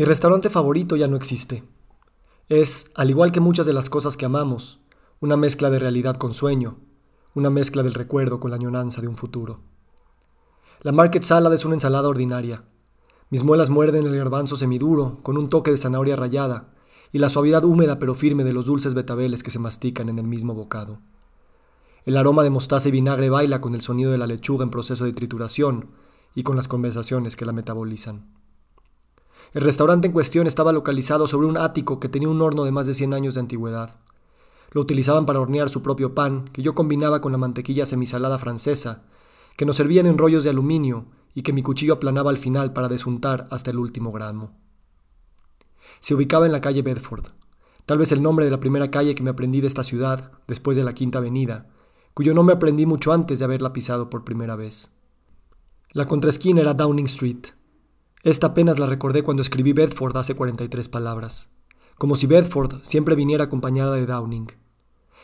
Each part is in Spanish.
Mi restaurante favorito ya no existe. Es, al igual que muchas de las cosas que amamos, una mezcla de realidad con sueño, una mezcla del recuerdo con la añoranza de un futuro. La Market Salad es una ensalada ordinaria. Mis muelas muerden el garbanzo semiduro, con un toque de zanahoria rallada, y la suavidad húmeda pero firme de los dulces betabeles que se mastican en el mismo bocado. El aroma de mostaza y vinagre baila con el sonido de la lechuga en proceso de trituración y con las conversaciones que la metabolizan. El restaurante en cuestión estaba localizado sobre un ático que tenía un horno de más de 100 años de antigüedad. Lo utilizaban para hornear su propio pan, que yo combinaba con la mantequilla semisalada francesa, que nos servían en rollos de aluminio y que mi cuchillo aplanaba al final para desuntar hasta el último gramo. Se ubicaba en la calle Bedford, tal vez el nombre de la primera calle que me aprendí de esta ciudad, después de la Quinta Avenida, cuyo nombre aprendí mucho antes de haberla pisado por primera vez. La contraesquina era Downing Street, esta apenas la recordé cuando escribí Bedford hace 43 palabras, como si Bedford siempre viniera acompañada de Downing.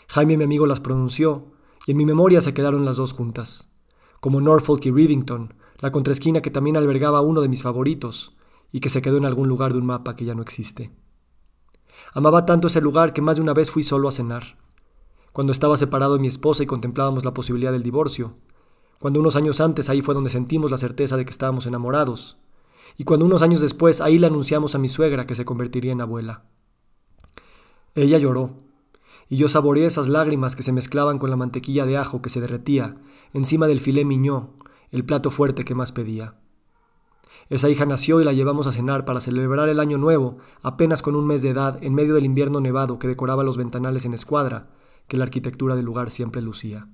Jaime mi amigo las pronunció, y en mi memoria se quedaron las dos juntas, como Norfolk y Rivington, la contraesquina que también albergaba uno de mis favoritos, y que se quedó en algún lugar de un mapa que ya no existe. Amaba tanto ese lugar que más de una vez fui solo a cenar. Cuando estaba separado de mi esposa y contemplábamos la posibilidad del divorcio, cuando unos años antes ahí fue donde sentimos la certeza de que estábamos enamorados, y cuando unos años después ahí le anunciamos a mi suegra que se convertiría en abuela. Ella lloró, y yo saboreé esas lágrimas que se mezclaban con la mantequilla de ajo que se derretía encima del filé miñó, el plato fuerte que más pedía. Esa hija nació y la llevamos a cenar para celebrar el año nuevo, apenas con un mes de edad, en medio del invierno nevado que decoraba los ventanales en escuadra, que la arquitectura del lugar siempre lucía.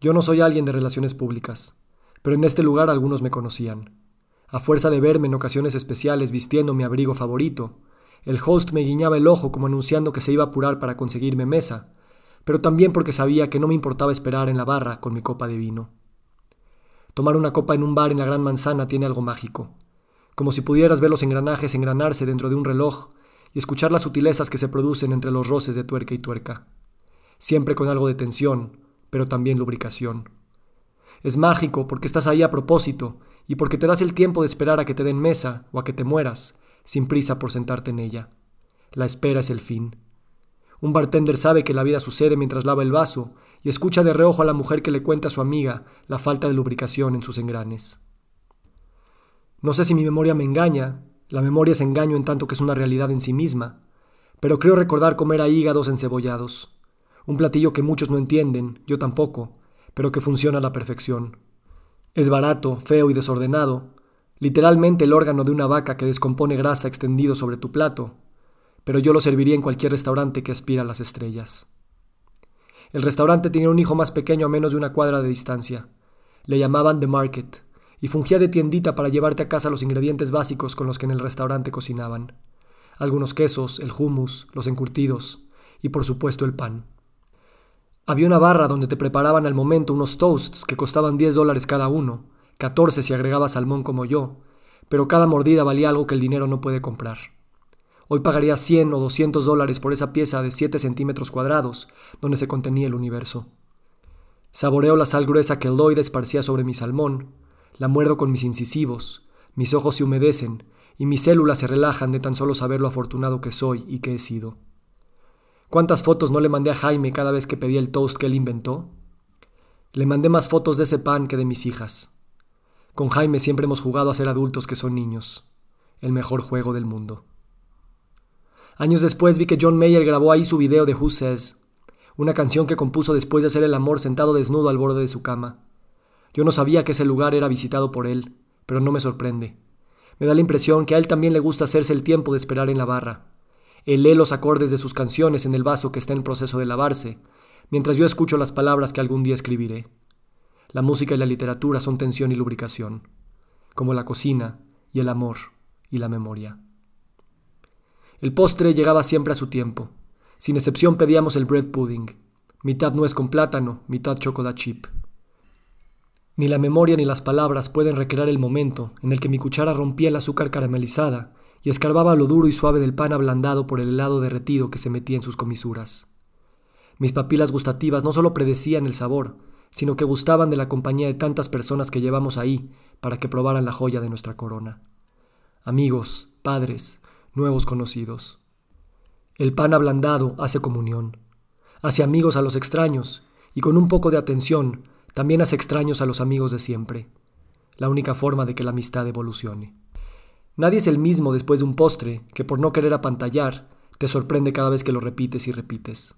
Yo no soy alguien de relaciones públicas, pero en este lugar algunos me conocían. A fuerza de verme en ocasiones especiales vistiendo mi abrigo favorito, el host me guiñaba el ojo como anunciando que se iba a apurar para conseguirme mesa, pero también porque sabía que no me importaba esperar en la barra con mi copa de vino. Tomar una copa en un bar en la Gran Manzana tiene algo mágico, como si pudieras ver los engranajes engranarse dentro de un reloj y escuchar las sutilezas que se producen entre los roces de tuerca y tuerca, siempre con algo de tensión, pero también lubricación. Es mágico porque estás ahí a propósito y porque te das el tiempo de esperar a que te den mesa o a que te mueras, sin prisa por sentarte en ella. La espera es el fin. Un bartender sabe que la vida sucede mientras lava el vaso y escucha de reojo a la mujer que le cuenta a su amiga la falta de lubricación en sus engranes. No sé si mi memoria me engaña, la memoria es engaño en tanto que es una realidad en sí misma, pero creo recordar comer a hígados encebollados, un platillo que muchos no entienden, yo tampoco, pero que funciona a la perfección. Es barato, feo y desordenado, literalmente el órgano de una vaca que descompone grasa extendido sobre tu plato, pero yo lo serviría en cualquier restaurante que aspira a las estrellas. El restaurante tenía un hijo más pequeño a menos de una cuadra de distancia. Le llamaban The Market, y fungía de tiendita para llevarte a casa los ingredientes básicos con los que en el restaurante cocinaban. Algunos quesos, el hummus, los encurtidos, y por supuesto el pan. Había una barra donde te preparaban al momento unos toasts que costaban 10 dólares cada uno, 14 si agregaba salmón como yo, pero cada mordida valía algo que el dinero no puede comprar. Hoy pagaría 100 o 200 dólares por esa pieza de 7 centímetros cuadrados donde se contenía el universo. Saboreo la sal gruesa que el Lloyd esparcía sobre mi salmón, la muerdo con mis incisivos, mis ojos se humedecen y mis células se relajan de tan solo saber lo afortunado que soy y que he sido. ¿Cuántas fotos no le mandé a Jaime cada vez que pedía el toast que él inventó? Le mandé más fotos de ese pan que de mis hijas. Con Jaime siempre hemos jugado a ser adultos que son niños. El mejor juego del mundo. Años después vi que John Mayer grabó ahí su video de Who Says, una canción que compuso después de hacer el amor sentado desnudo al borde de su cama. Yo no sabía que ese lugar era visitado por él, pero no me sorprende. Me da la impresión que a él también le gusta hacerse el tiempo de esperar en la barra, él los acordes de sus canciones en el vaso que está en proceso de lavarse, mientras yo escucho las palabras que algún día escribiré. La música y la literatura son tensión y lubricación, como la cocina y el amor y la memoria. El postre llegaba siempre a su tiempo. Sin excepción pedíamos el bread pudding, mitad nuez con plátano, mitad chocolate chip. Ni la memoria ni las palabras pueden recrear el momento en el que mi cuchara rompía el azúcar caramelizada y escarbaba lo duro y suave del pan ablandado por el helado derretido que se metía en sus comisuras. Mis papilas gustativas no solo predecían el sabor, sino que gustaban de la compañía de tantas personas que llevamos ahí para que probaran la joya de nuestra corona. Amigos, padres, nuevos conocidos. El pan ablandado hace comunión, hace amigos a los extraños y con un poco de atención también hace extraños a los amigos de siempre, la única forma de que la amistad evolucione. Nadie es el mismo después de un postre que por no querer apantallar te sorprende cada vez que lo repites y repites.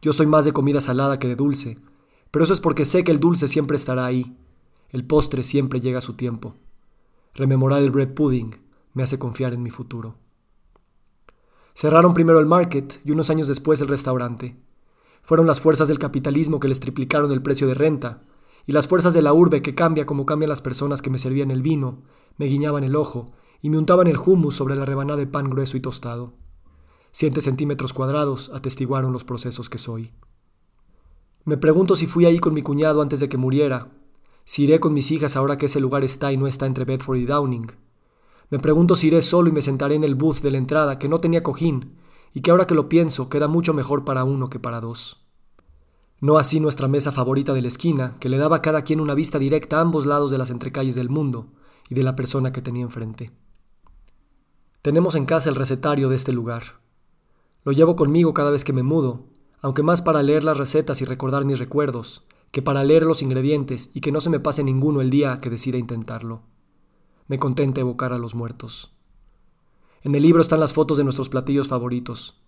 Yo soy más de comida salada que de dulce, pero eso es porque sé que el dulce siempre estará ahí. El postre siempre llega a su tiempo. Rememorar el bread pudding me hace confiar en mi futuro. Cerraron primero el market y unos años después el restaurante. Fueron las fuerzas del capitalismo que les triplicaron el precio de renta, y las fuerzas de la urbe que cambia como cambian las personas que me servían el vino, me guiñaban el ojo y me untaban el hummus sobre la rebanada de pan grueso y tostado. Siete centímetros cuadrados atestiguaron los procesos que soy. Me pregunto si fui ahí con mi cuñado antes de que muriera, si iré con mis hijas ahora que ese lugar está y no está entre Bedford y Downing. Me pregunto si iré solo y me sentaré en el booth de la entrada que no tenía cojín y que ahora que lo pienso queda mucho mejor para uno que para dos. No así nuestra mesa favorita de la esquina, que le daba a cada quien una vista directa a ambos lados de las entrecalles del mundo y de la persona que tenía enfrente. Tenemos en casa el recetario de este lugar. Lo llevo conmigo cada vez que me mudo, aunque más para leer las recetas y recordar mis recuerdos, que para leer los ingredientes y que no se me pase ninguno el día que decida intentarlo. Me contenta evocar a los muertos. En el libro están las fotos de nuestros platillos favoritos,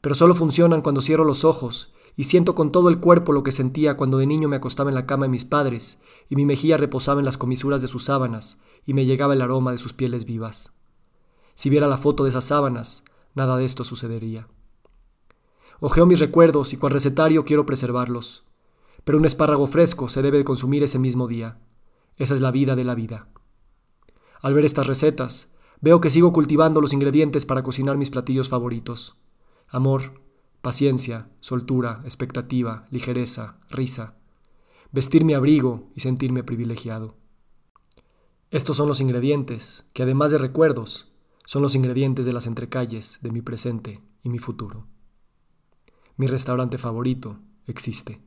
pero solo funcionan cuando cierro los ojos y siento con todo el cuerpo lo que sentía cuando de niño me acostaba en la cama de mis padres y mi mejilla reposaba en las comisuras de sus sábanas y me llegaba el aroma de sus pieles vivas. Si viera la foto de esas sábanas, nada de esto sucedería. Ojeo mis recuerdos y cual recetario quiero preservarlos. Pero un espárrago fresco se debe de consumir ese mismo día. Esa es la vida de la vida. Al ver estas recetas, veo que sigo cultivando los ingredientes para cocinar mis platillos favoritos. Amor, paciencia, soltura, expectativa, ligereza, risa. Vestir mi abrigo y sentirme privilegiado. Estos son los ingredientes que, además de recuerdos, son los ingredientes de las entrecalles de mi presente y mi futuro. Mi restaurante favorito existe.